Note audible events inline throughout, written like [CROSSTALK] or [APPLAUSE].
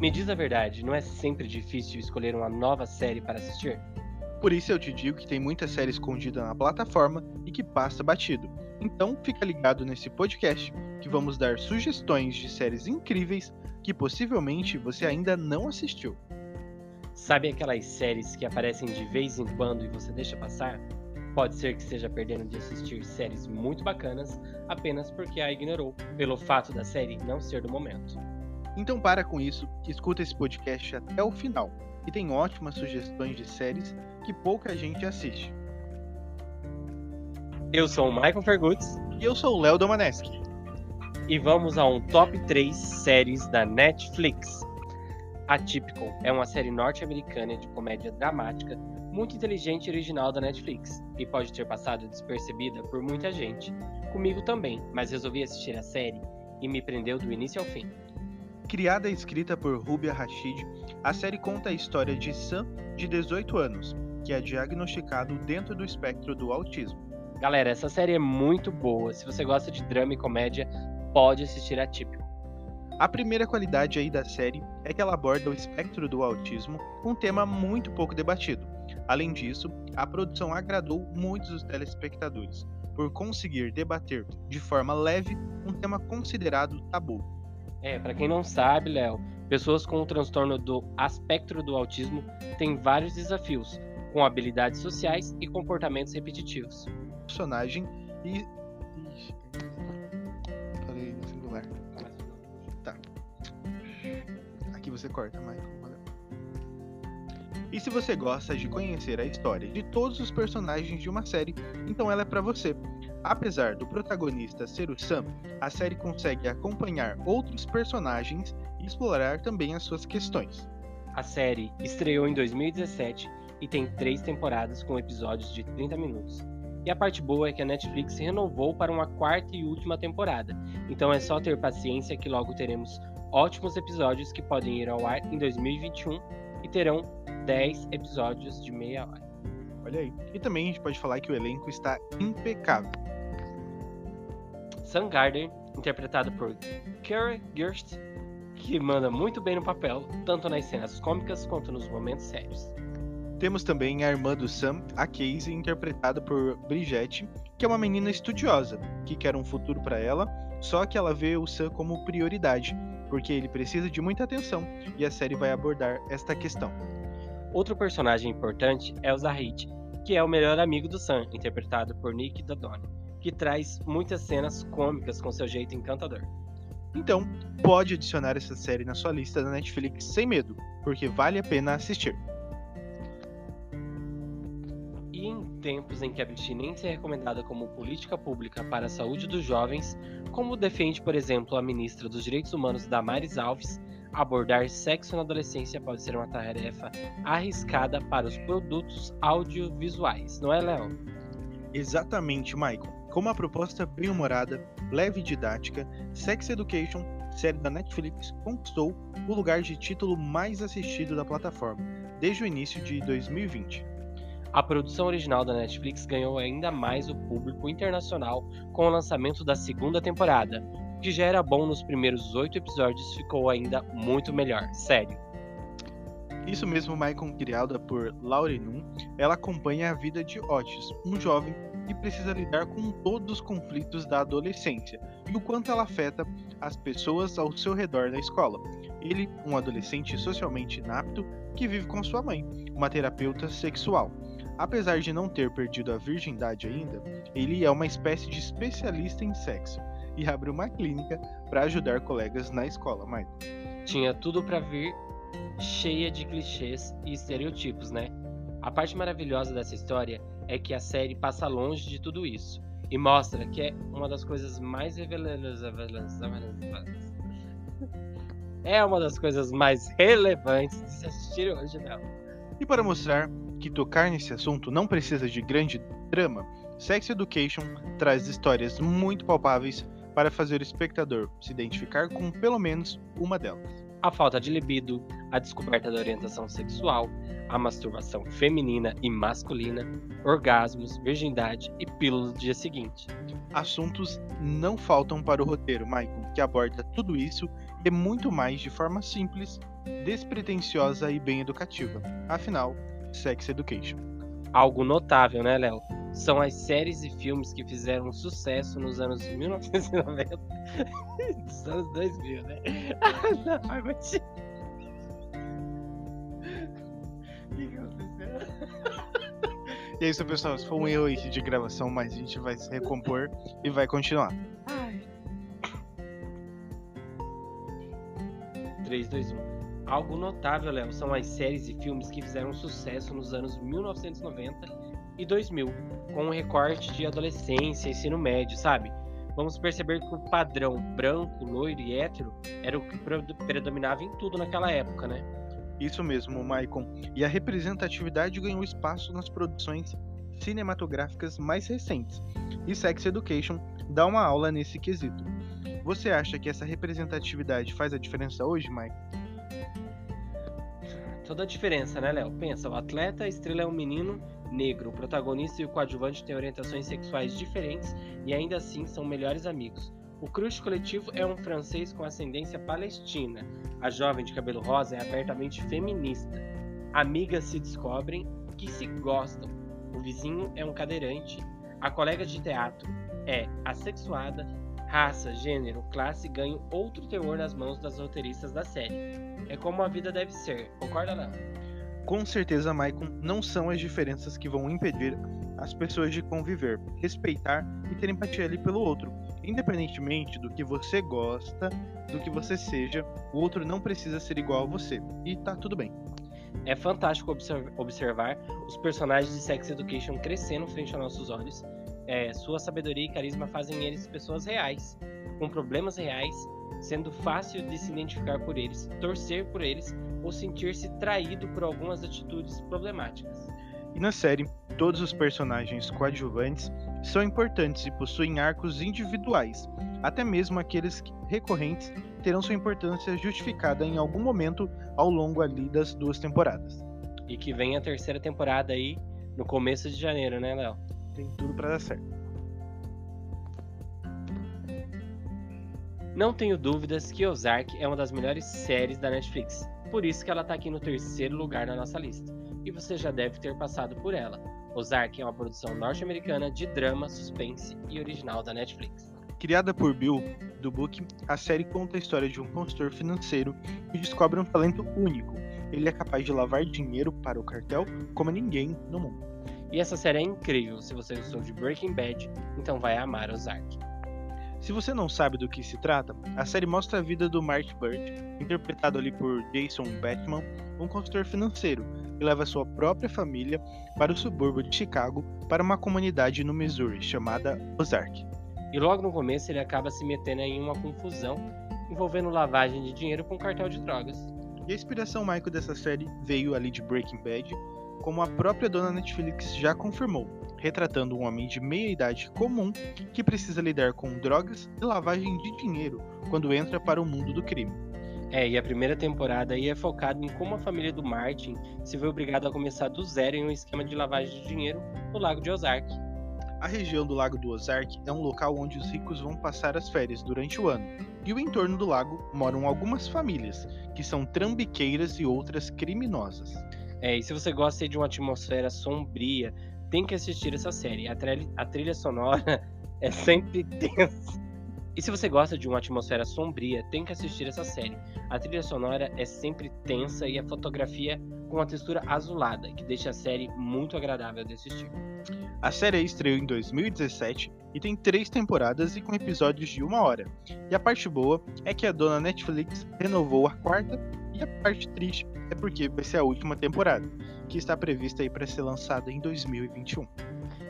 Me diz a verdade, não é sempre difícil escolher uma nova série para assistir? Por isso eu te digo que tem muita série escondida na plataforma e que passa batido. Então fica ligado nesse podcast que vamos dar sugestões de séries incríveis que possivelmente você ainda não assistiu. Sabe aquelas séries que aparecem de vez em quando e você deixa passar? Pode ser que esteja perdendo de assistir séries muito bacanas apenas porque a ignorou, pelo fato da série não ser do momento. Então para com isso, escuta esse podcast até o final, que tem ótimas sugestões de séries que pouca gente assiste. Eu sou o Michael Fergutz E eu sou o Léo Domaneski. e vamos a um top 3 séries da Netflix. Atypical é uma série norte-americana de comédia dramática muito inteligente e original da Netflix e pode ter passado despercebida por muita gente, comigo também, mas resolvi assistir a série e me prendeu do início ao fim. Criada e escrita por Rubia Rashid, a série conta a história de Sam, de 18 anos, que é diagnosticado dentro do espectro do autismo. Galera, essa série é muito boa. Se você gosta de drama e comédia, pode assistir Atypical. A primeira qualidade aí da série é que ela aborda o espectro do autismo, um tema muito pouco debatido. Além disso, a produção agradou muitos dos telespectadores, por conseguir debater de forma leve um tema considerado tabu. É, pra quem não sabe, Léo, pessoas com o transtorno do aspecto do autismo têm vários desafios, com habilidades sociais e comportamentos repetitivos. Personagem e. Falei singular. Aqui você corta, Michael. valeu. E se você gosta de conhecer a história de todos os personagens de uma série, então ela é pra você. Apesar do protagonista ser o Sam, a série consegue acompanhar outros personagens e explorar também as suas questões. A série estreou em 2017 e tem três temporadas com episódios de 30 minutos. E a parte boa é que a Netflix renovou para uma quarta e última temporada, então é só ter paciência que logo teremos ótimos episódios que podem ir ao ar em 2021 e terão 10 episódios de meia hora. Olha aí. E também a gente pode falar que o elenco está impecável. Sam Gardner, interpretado por Kara Gerst, que manda muito bem no papel, tanto nas cenas cômicas quanto nos momentos sérios. Temos também a irmã do Sam, a Casey, interpretada por Bridget, que é uma menina estudiosa, que quer um futuro para ela, só que ela vê o Sam como prioridade, porque ele precisa de muita atenção, e a série vai abordar esta questão. Outro personagem importante é o Zahid, que é o melhor amigo do Sam, interpretado por Nick Dodone, que traz muitas cenas cômicas com seu jeito encantador. Então, pode adicionar essa série na sua lista da Netflix sem medo, porque vale a pena assistir. E em tempos em que a abstinência é recomendada como política pública para a saúde dos jovens, como defende, por exemplo, a ministra dos Direitos Humanos Damares Alves, abordar sexo na adolescência pode ser uma tarefa arriscada para os produtos audiovisuais, não é, Léo? Exatamente, Michael. Com uma proposta bem humorada, leve e didática, Sex Education, série da Netflix, conquistou o lugar de título mais assistido da plataforma, desde o início de 2020. A produção original da Netflix ganhou ainda mais o público internacional com o lançamento da segunda temporada. O que já era bom nos primeiros oito episódios ficou ainda muito melhor, sério. Isso mesmo, Michael, criada por Laurie Nunn, ela acompanha a vida de Otis, um jovem que precisa lidar com todos os conflitos da adolescência e o quanto ela afeta as pessoas ao seu redor na escola. Ele, um adolescente socialmente inapto que vive com sua mãe, uma terapeuta sexual. Apesar de não ter perdido a virgindade ainda, ele é uma espécie de especialista em sexo e abre uma clínica para ajudar colegas na escola, Michael. Tinha tudo pra vir cheia de clichês e estereotipos, né? A parte maravilhosa dessa história é que a série passa longe de tudo isso e mostra que é uma das coisas mais reveladoras. É uma das coisas mais relevantes de se assistir hoje, não. E para mostrar que tocar nesse assunto não precisa de grande drama, Sex Education traz histórias muito palpáveis para fazer o espectador se identificar com pelo menos uma delas. a falta de libido, a descoberta da orientação sexual, a masturbação feminina e masculina, orgasmos, virgindade e pílulas do dia seguinte. Assuntos não faltam para o roteiro, Michael, que aborda tudo isso e muito mais de forma simples, despretensiosa e bem educativa. Afinal, Sex Education. Algo notável, né, Léo? São as séries e filmes que fizeram sucesso nos anos 1990 [LAUGHS] dos anos 2000, né? [LAUGHS] Não, mas... E é isso, pessoal. Isso foi um erro aqui de gravação, mas a gente vai se recompor e vai continuar. Ai. 3, 2, 1. Algo notável, Léo, são as séries e filmes que fizeram sucesso nos anos 1990 e 2000, com um recorte de adolescência, ensino médio, sabe? Vamos perceber que o padrão branco, loiro e hétero era o que predominava em tudo naquela época, né? Isso mesmo, Maicon. E a representatividade ganhou espaço nas produções cinematográficas mais recentes. E Sex Education dá uma aula nesse quesito. Você acha que essa representatividade faz a diferença hoje, Mike? Toda a diferença, né, Léo? Pensa, o atleta, a estrela é um menino negro, o protagonista e o coadjuvante têm orientações sexuais diferentes e ainda assim são melhores amigos. O crush coletivo é um francês com ascendência palestina. A jovem de cabelo rosa é abertamente feminista. Amigas se descobrem que se gostam. O vizinho é um cadeirante. A colega de teatro é assexuada. Raça, gênero, classe ganham outro teor nas mãos das roteiristas da série. É como a vida deve ser, concorda? Com certeza, Maicon, não são as diferenças que vão impedir as pessoas de conviver, respeitar e ter empatia ali pelo outro independentemente do que você gosta, do que você seja, o outro não precisa ser igual a você. E tá tudo bem. É fantástico observar os personagens de Sex Education crescendo frente aos nossos olhos. É, sua sabedoria e carisma fazem eles pessoas reais, com problemas reais, sendo fácil de se identificar por eles, torcer por eles ou sentir-se traído por algumas atitudes problemáticas. E na série, todos os personagens coadjuvantes são importantes e possuem arcos individuais. Até mesmo aqueles recorrentes terão sua importância justificada em algum momento ao longo ali das duas temporadas. E que vem a terceira temporada aí no começo de janeiro, né, Léo? Tem tudo para dar certo. Não tenho dúvidas que Ozark é uma das melhores séries da Netflix, por isso que ela está aqui no terceiro lugar na nossa lista. E você já deve ter passado por ela. Ozark é uma produção norte-americana de drama, suspense e original da Netflix. Criada por Bill Book, a série conta a história de um consultor financeiro que descobre um talento único. Ele é capaz de lavar dinheiro para o cartel como ninguém no mundo. E essa série é incrível. Se você gostou de Breaking Bad, então vai amar Ozark. Se você não sabe do que se trata, a série mostra a vida do Mark Bird, interpretado ali por Jason Bateman, um consultor financeiro que leva sua própria família para o subúrbio de Chicago para uma comunidade no Missouri chamada Ozark. E logo no começo ele acaba se metendo em uma confusão envolvendo lavagem de dinheiro com cartel de drogas. E a inspiração Michael dessa série veio ali de Breaking Bad, como a própria dona Netflix já confirmou, retratando um homem de meia idade comum que precisa lidar com drogas e lavagem de dinheiro quando entra para o mundo do crime. É, e a primeira temporada aí é focada em como a família do Martin se vê obrigada a começar do zero em um esquema de lavagem de dinheiro no Lago de Ozark. A região do Lago do Ozark é um local onde os ricos vão passar as férias durante o ano, e o entorno do lago moram algumas famílias, que são trambiqueiras e outras criminosas. É, e se você gosta de uma atmosfera sombria, tem que assistir essa série. A, trilha, a trilha sonora [LAUGHS] é sempre [LAUGHS] tensa. E se você gosta de uma atmosfera sombria, tem que assistir essa série. A trilha sonora é sempre tensa e a fotografia com uma textura azulada, que deixa a série muito agradável de assistir. A série estreou em 2017 e tem três temporadas e com episódios de uma hora. E a parte boa é que a dona Netflix renovou a quarta e a parte triste é porque vai ser a última temporada, que está prevista para ser lançada em 2021.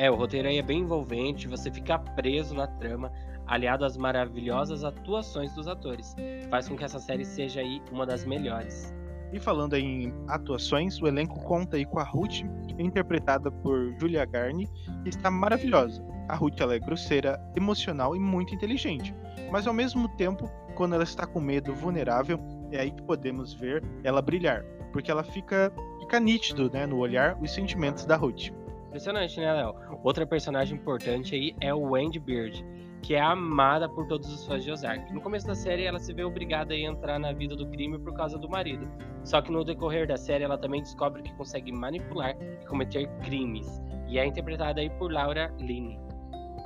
É, o roteiro aí é bem envolvente, você fica preso na trama, aliado às maravilhosas atuações dos atores, faz com que essa série seja aí uma das melhores. E falando em atuações, o elenco conta aí com a Ruth, interpretada por Julia Garni, que está maravilhosa. A Ruth ela é grosseira, emocional e muito inteligente, mas ao mesmo tempo, quando ela está com medo, vulnerável, é aí que podemos ver ela brilhar, porque ela fica, fica nítido né, no olhar os sentimentos da Ruth. Impressionante, né, Léo? Outra personagem importante aí é o Wendy Beard, que é amada por todos os fãs de Ozark. No começo da série, ela se vê obrigada a entrar na vida do crime por causa do marido. Só que no decorrer da série, ela também descobre que consegue manipular e cometer crimes. E é interpretada aí por Laura Linney.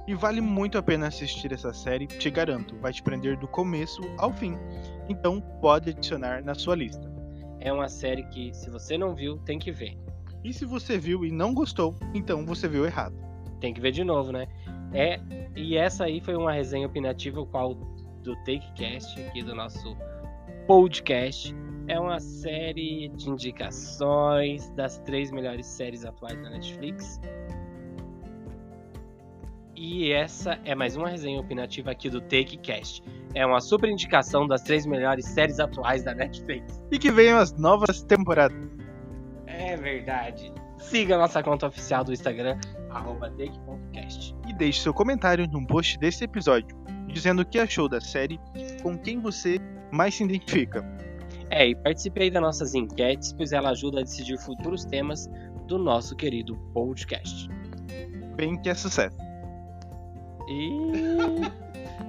E vale muito a pena assistir essa série, te garanto, vai te prender do começo ao fim. Então pode adicionar na sua lista. É uma série que, se você não viu, tem que ver. E se você viu e não gostou, então você viu errado. Tem que ver de novo, né? É, e essa aí foi uma resenha opinativa, qual do TakeCast, aqui do nosso podcast. É uma série de indicações das três melhores séries atuais da Netflix. E essa é mais uma resenha opinativa aqui do TakeCast. É uma super indicação das três melhores séries atuais da Netflix. E que venham as novas temporadas. Verdade. Siga nossa conta oficial do Instagram, take.cast. E deixe seu comentário no post desse episódio, dizendo o que achou da série, com quem você mais se identifica. É, e participe aí das nossas enquetes, pois ela ajuda a decidir futuros temas do nosso querido podcast. Bem que é sucesso. E.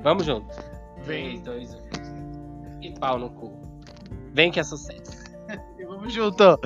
Vamos junto. Vem. 3, 2, 1. E pau no cu. Vem que é sucesso. [LAUGHS] E vamos junto.